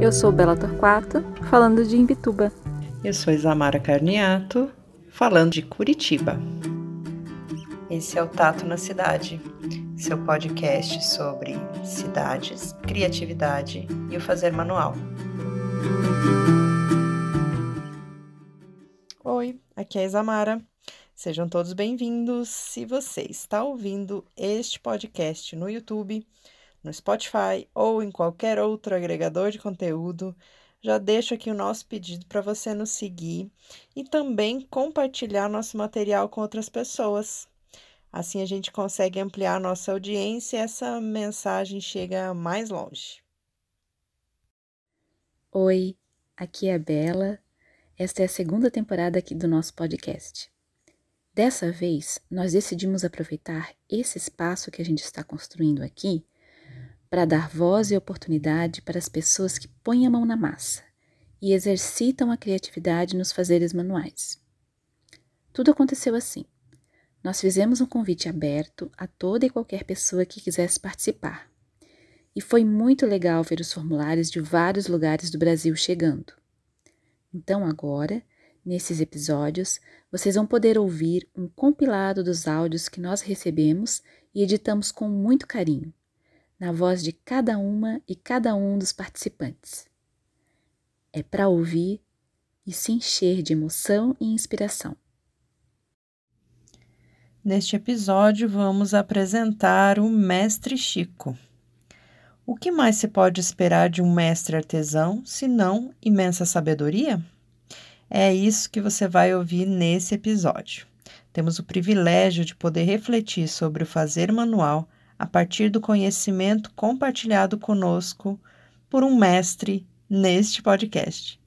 Eu sou Bela Torquato, falando de Imbituba. Eu sou Isamara Carniato, falando de Curitiba. Esse é o Tato na Cidade, seu podcast sobre cidades, criatividade e o fazer manual. Oi, aqui é a Isamara. Sejam todos bem-vindos. Se você está ouvindo este podcast no YouTube, no Spotify ou em qualquer outro agregador de conteúdo, já deixo aqui o nosso pedido para você nos seguir e também compartilhar nosso material com outras pessoas. Assim a gente consegue ampliar nossa audiência e essa mensagem chega mais longe. Oi, aqui é a Bela. Esta é a segunda temporada aqui do nosso podcast. Dessa vez, nós decidimos aproveitar esse espaço que a gente está construindo aqui para dar voz e oportunidade para as pessoas que põem a mão na massa e exercitam a criatividade nos fazeres manuais. Tudo aconteceu assim. Nós fizemos um convite aberto a toda e qualquer pessoa que quisesse participar. E foi muito legal ver os formulários de vários lugares do Brasil chegando. Então, agora, nesses episódios, vocês vão poder ouvir um compilado dos áudios que nós recebemos e editamos com muito carinho na voz de cada uma e cada um dos participantes. É para ouvir e se encher de emoção e inspiração. Neste episódio, vamos apresentar o Mestre Chico. O que mais se pode esperar de um mestre artesão, se não imensa sabedoria? É isso que você vai ouvir nesse episódio. Temos o privilégio de poder refletir sobre o fazer manual a partir do conhecimento compartilhado conosco por um mestre neste podcast.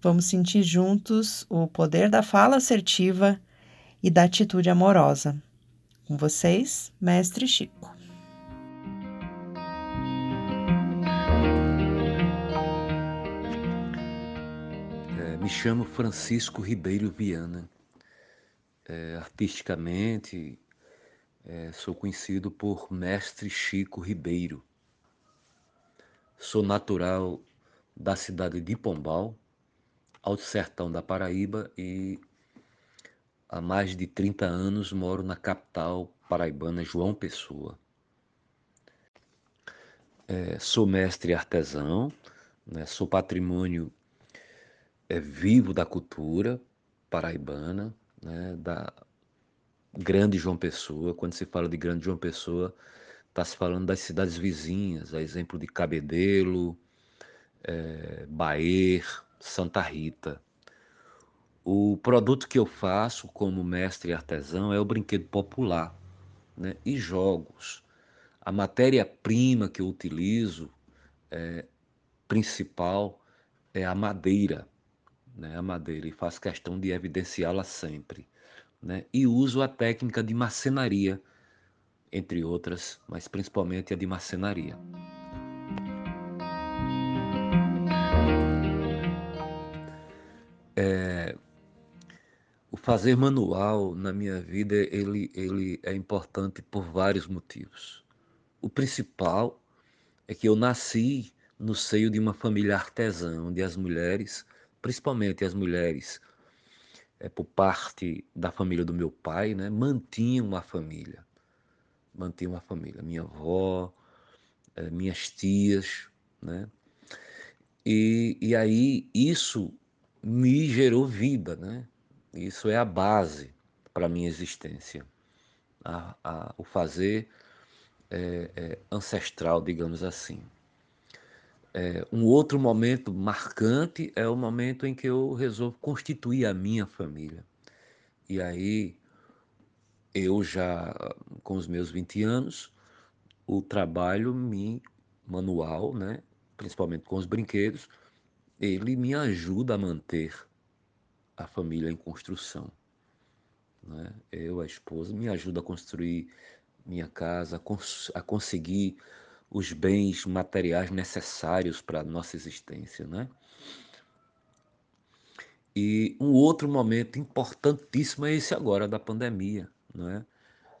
Vamos sentir juntos o poder da fala assertiva e da atitude amorosa. Com vocês, Mestre Chico. É, me chamo Francisco Ribeiro Viana. É, artisticamente, é, sou conhecido por Mestre Chico Ribeiro. Sou natural da cidade de Pombal, Alto Sertão da Paraíba e há mais de 30 anos moro na capital paraibana João Pessoa. É, sou mestre artesão, né, sou patrimônio é, vivo da cultura paraibana, né, da Grande João Pessoa. Quando se fala de Grande João Pessoa, está se falando das cidades vizinhas, a exemplo de Cabedelo, é, Baer, Santa Rita. O produto que eu faço como mestre artesão é o brinquedo popular né? e jogos. A matéria-prima que eu utilizo é, principal é a madeira, né? a madeira, e faço questão de evidenciá-la sempre né? e uso a técnica de marcenaria, entre outras, mas principalmente a de marcenaria. É, o fazer manual na minha vida ele, ele é importante por vários motivos. O principal é que eu nasci no seio de uma família artesã, onde as mulheres, principalmente as mulheres é, por parte da família do meu pai, né, mantinham uma família. Mantinham uma família. Minha avó, é, minhas tias, né? E, e aí isso me gerou vida, né? Isso é a base para a minha existência. A, a, o fazer é, é, ancestral, digamos assim. É, um outro momento marcante é o momento em que eu resolvo constituir a minha família. E aí, eu já, com os meus 20 anos, o trabalho me, manual, né, principalmente com os brinquedos, ele me ajuda a manter a família em construção. Né? Eu, a esposa, me ajuda a construir minha casa, a, cons a conseguir os bens materiais necessários para a nossa existência, né? E um outro momento importantíssimo é esse agora da pandemia, não é?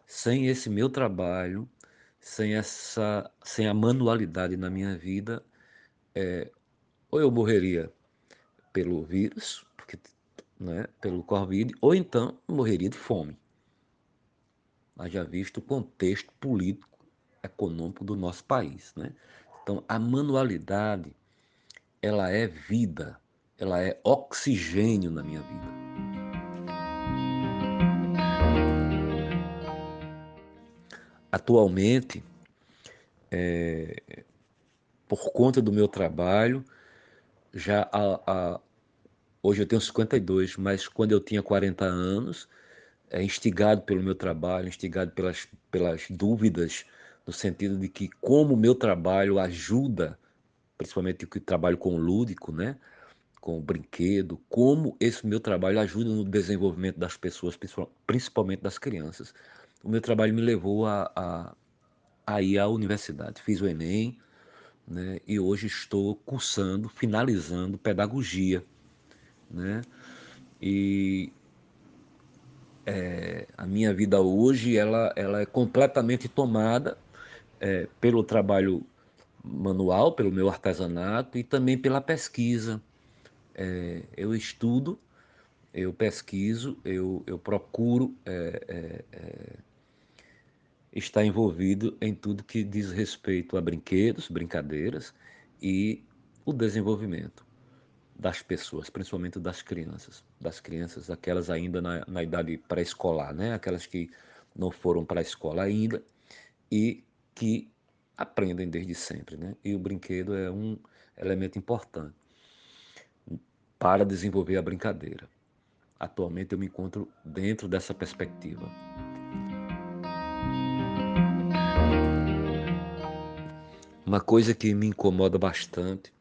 Sem esse meu trabalho, sem essa, sem a manualidade na minha vida, é, ou eu morreria pelo vírus, porque, né, pelo Covid, ou então morreria de fome. Haja visto o contexto político, econômico do nosso país. Né? Então, a manualidade, ela é vida, ela é oxigênio na minha vida. Atualmente, é, por conta do meu trabalho, já a, a, hoje eu tenho 52, mas quando eu tinha 40 anos, é, instigado pelo meu trabalho, instigado pelas, pelas dúvidas, no sentido de que como o meu trabalho ajuda, principalmente o trabalho com o lúdico, né? com o brinquedo, como esse meu trabalho ajuda no desenvolvimento das pessoas, principalmente das crianças o meu trabalho me levou a, a, a ir à universidade. Fiz o Enem né, e hoje estou cursando, finalizando pedagogia. Né? E é, a minha vida hoje ela, ela é completamente tomada é, pelo trabalho manual, pelo meu artesanato e também pela pesquisa. É, eu estudo, eu pesquiso, eu, eu procuro é, é, é está envolvido em tudo que diz respeito a brinquedos, brincadeiras e o desenvolvimento das pessoas, principalmente das crianças, das crianças, aquelas ainda na, na idade pré-escolar, né? aquelas que não foram para a escola ainda e que aprendem desde sempre. Né? E o brinquedo é um elemento importante para desenvolver a brincadeira. Atualmente eu me encontro dentro dessa perspectiva. Uma coisa que me incomoda bastante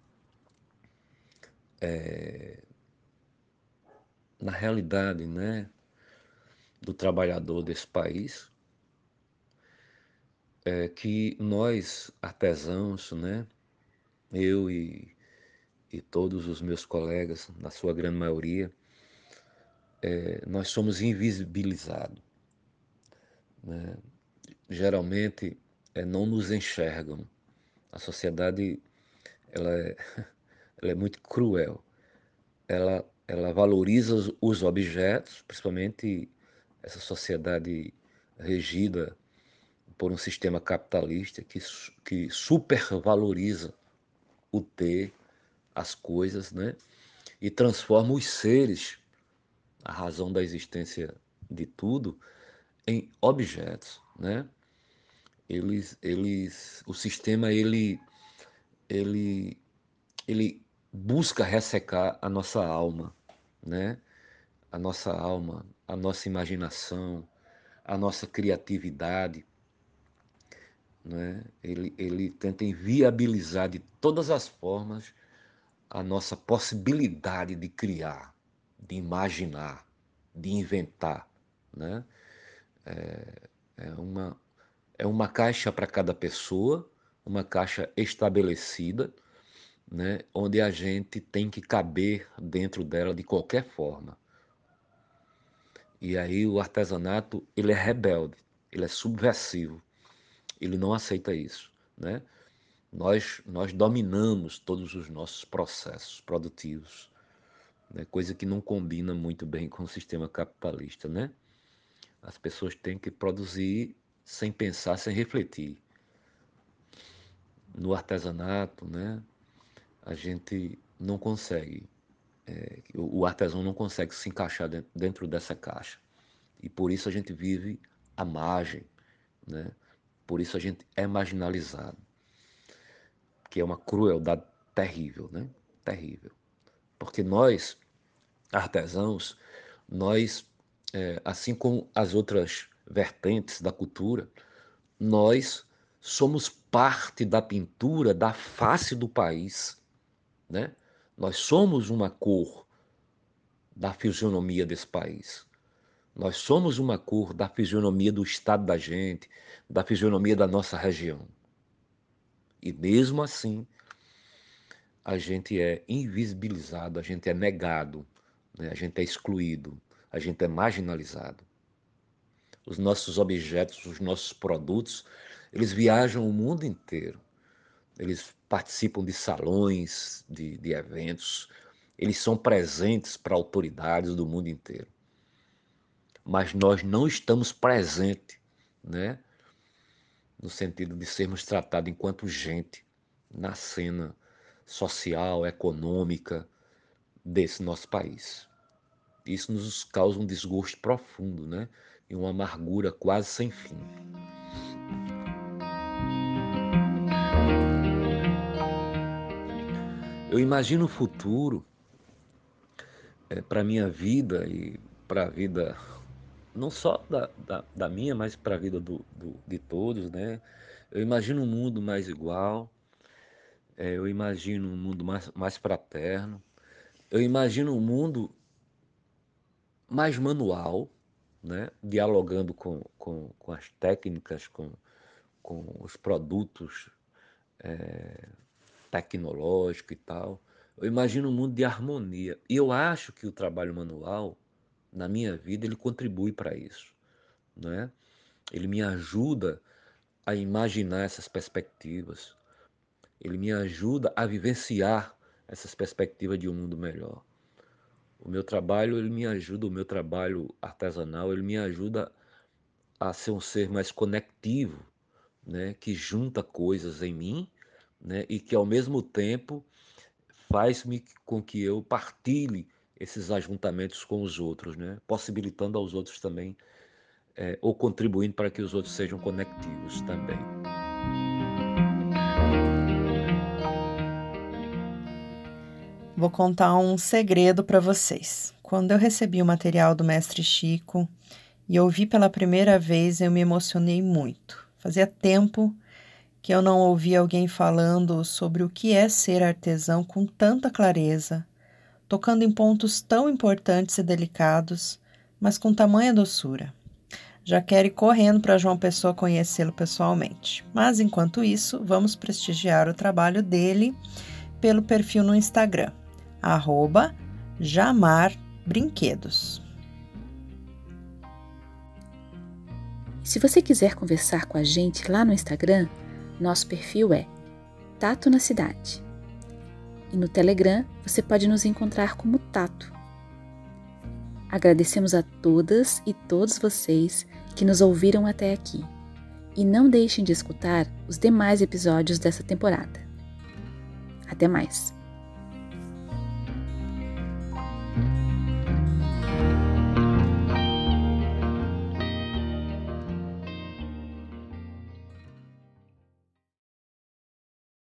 é, na realidade, né, do trabalhador desse país, é que nós artesãos, né, eu e, e todos os meus colegas, na sua grande maioria, é, nós somos invisibilizados. Né? Geralmente é, não nos enxergam a sociedade ela é, ela é muito cruel. Ela, ela valoriza os, os objetos, principalmente essa sociedade regida por um sistema capitalista que, que supervaloriza o ter, as coisas, né? E transforma os seres, a razão da existência de tudo, em objetos, né? eles, eles, o sistema ele, ele, ele busca ressecar a nossa alma, né? A nossa alma, a nossa imaginação, a nossa criatividade, né? Ele, ele tenta inviabilizar de todas as formas a nossa possibilidade de criar, de imaginar, de inventar, né? É, é uma, é uma caixa para cada pessoa, uma caixa estabelecida, né, onde a gente tem que caber dentro dela de qualquer forma. E aí o artesanato, ele é rebelde, ele é subversivo. Ele não aceita isso, né? Nós nós dominamos todos os nossos processos produtivos, né? Coisa que não combina muito bem com o sistema capitalista, né? As pessoas têm que produzir sem pensar, sem refletir. No artesanato, né, a gente não consegue, é, o artesão não consegue se encaixar dentro dessa caixa. E por isso a gente vive à margem, né? Por isso a gente é marginalizado, que é uma crueldade terrível, né? terrível. Porque nós, artesãos, nós, é, assim como as outras vertentes da cultura, nós somos parte da pintura da face do país, né? Nós somos uma cor da fisionomia desse país. Nós somos uma cor da fisionomia do estado da gente, da fisionomia da nossa região. E mesmo assim, a gente é invisibilizado, a gente é negado, né? a gente é excluído, a gente é marginalizado os nossos objetos, os nossos produtos, Eles viajam o mundo inteiro. Eles participam de salões, de, de eventos. Eles são presentes para autoridades do mundo inteiro. Mas nós não estamos presentes, né? No sentido de sermos tratados enquanto gente na cena social, econômica desse nosso país. Isso nos causa um desgosto profundo, né? E uma amargura quase sem fim. Eu imagino o futuro é, para a minha vida e para a vida não só da, da, da minha, mas para a vida do, do, de todos, né? Eu imagino um mundo mais igual, é, eu imagino um mundo mais, mais fraterno, eu imagino um mundo mais manual, né? dialogando com, com, com as técnicas, com, com os produtos é, tecnológico e tal. Eu imagino um mundo de harmonia. E eu acho que o trabalho manual, na minha vida, ele contribui para isso. Né? Ele me ajuda a imaginar essas perspectivas. Ele me ajuda a vivenciar essas perspectivas de um mundo melhor. O meu trabalho, ele me ajuda, o meu trabalho artesanal, ele me ajuda a ser um ser mais conectivo, né, que junta coisas em mim né? e que ao mesmo tempo faz-me com que eu partilhe esses ajuntamentos com os outros, né? possibilitando aos outros também, é, ou contribuindo para que os outros sejam conectivos também. Vou contar um segredo para vocês. Quando eu recebi o material do mestre Chico e ouvi pela primeira vez, eu me emocionei muito. Fazia tempo que eu não ouvi alguém falando sobre o que é ser artesão com tanta clareza, tocando em pontos tão importantes e delicados, mas com tamanha doçura. Já quero ir correndo para João Pessoa conhecê-lo pessoalmente. Mas enquanto isso, vamos prestigiar o trabalho dele pelo perfil no Instagram, arroba Jamar Brinquedos. Se você quiser conversar com a gente lá no Instagram, nosso perfil é Tato na Cidade. E no Telegram você pode nos encontrar como Tato. Agradecemos a todas e todos vocês que nos ouviram até aqui. E não deixem de escutar os demais episódios dessa temporada. Até mais!